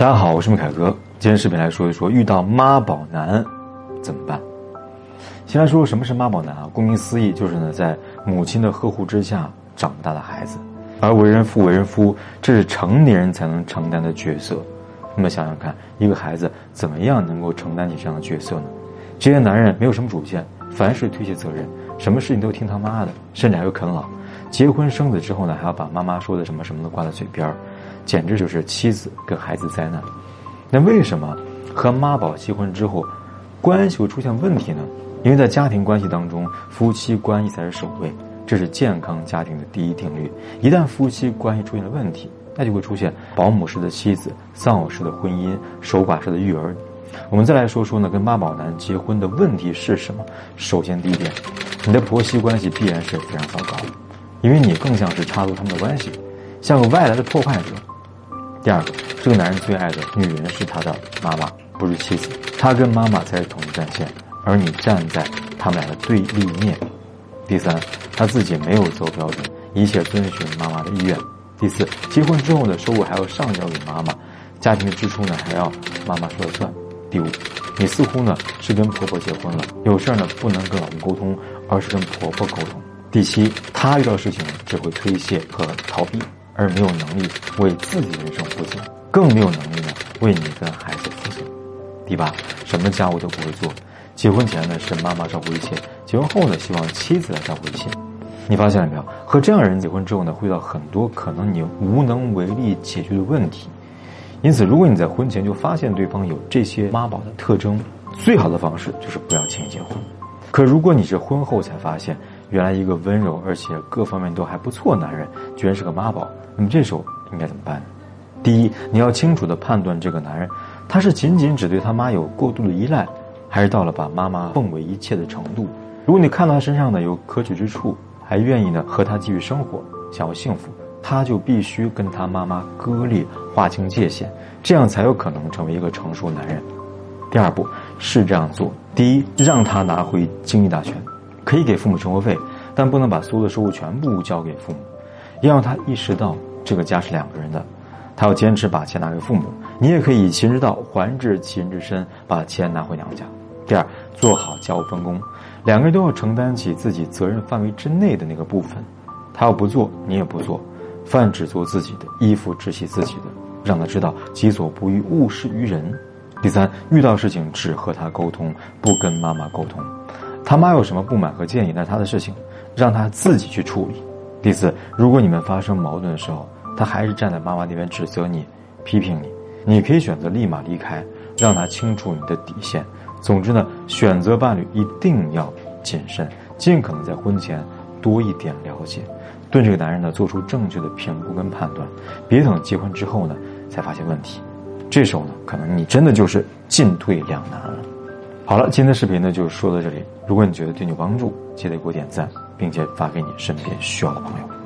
大家好，我是米凯哥。今天视频来说一说遇到妈宝男怎么办。先来说说什么是妈宝男啊？顾名思义，就是呢在母亲的呵护之下长大的孩子。而为人父、为人夫，这是成年人才能承担的角色。那么想想看，一个孩子怎么样能够承担起这样的角色呢？这些男人没有什么主见，凡事推卸责任，什么事情都听他妈的，甚至还会啃老。结婚生子之后呢，还要把妈妈说的什么什么的挂在嘴边儿。简直就是妻子跟孩子灾难。那为什么和妈宝结婚之后，关系会出现问题呢？因为在家庭关系当中，夫妻关系才是首位，这是健康家庭的第一定律。一旦夫妻关系出现了问题，那就会出现保姆式的妻子、丧偶式的婚姻、守寡式的育儿。我们再来说说呢，跟妈宝男结婚的问题是什么？首先，第一点，你的婆媳关系必然是非常糟糕，因为你更像是插入他们的关系，像个外来的破坏者。第二个，这个男人最爱的女人是他的妈妈，不是妻子。他跟妈妈才是统一战线，而你站在他们俩的对立面。第三，他自己没有择偶标准，一切遵循妈妈的意愿。第四，结婚之后的收入还要上交给妈妈，家庭的支出呢还要妈妈说了算。第五，你似乎呢是跟婆婆结婚了，有事儿呢不能跟老公沟通，而是跟婆婆沟通。第七，他遇到事情只会推卸和逃避。而没有能力为自己人生负责，更没有能力呢为你跟孩子负责。第八，什么家务都不会做，结婚前呢是妈妈照顾一切，结婚后呢希望妻子来照顾一切。你发现了没有？和这样的人结婚之后呢，会遇到很多可能你无能为力解决的问题。因此，如果你在婚前就发现对方有这些妈宝的特征，最好的方式就是不要轻易结婚。可如果你是婚后才发现，原来一个温柔而且各方面都还不错男人，居然是个妈宝。那么这时候应该怎么办？第一，你要清楚的判断这个男人，他是仅仅只对他妈有过度的依赖，还是到了把妈妈奉为一切的程度。如果你看到他身上呢有可取之处，还愿意呢和他继续生活，想要幸福，他就必须跟他妈妈割裂，划清界限，这样才有可能成为一个成熟男人。第二步是这样做：第一，让他拿回经济大权。可以给父母生活费，但不能把所有的收入全部交给父母，要让他意识到这个家是两个人的，他要坚持把钱拿给父母。你也可以以其人之道还治其人之身，把钱拿回娘家。第二，做好家务分工，两个人都要承担起自己责任范围之内的那个部分。他要不做，你也不做，饭只做自己的，衣服只洗自己的，让他知道己所不欲，勿施于人。第三，遇到事情只和他沟通，不跟妈妈沟通。他妈有什么不满和建议，那是他的事情，让他自己去处理。第四，如果你们发生矛盾的时候，他还是站在妈妈那边指责你、批评你，你可以选择立马离开，让他清楚你的底线。总之呢，选择伴侣一定要谨慎，尽可能在婚前多一点了解，对这个男人呢做出正确的评估跟判断，别等结婚之后呢才发现问题，这时候呢可能你真的就是进退两难了。好了，今天的视频呢就说到这里。如果你觉得对你有帮助，记得给我点赞，并且发给你身边需要的朋友。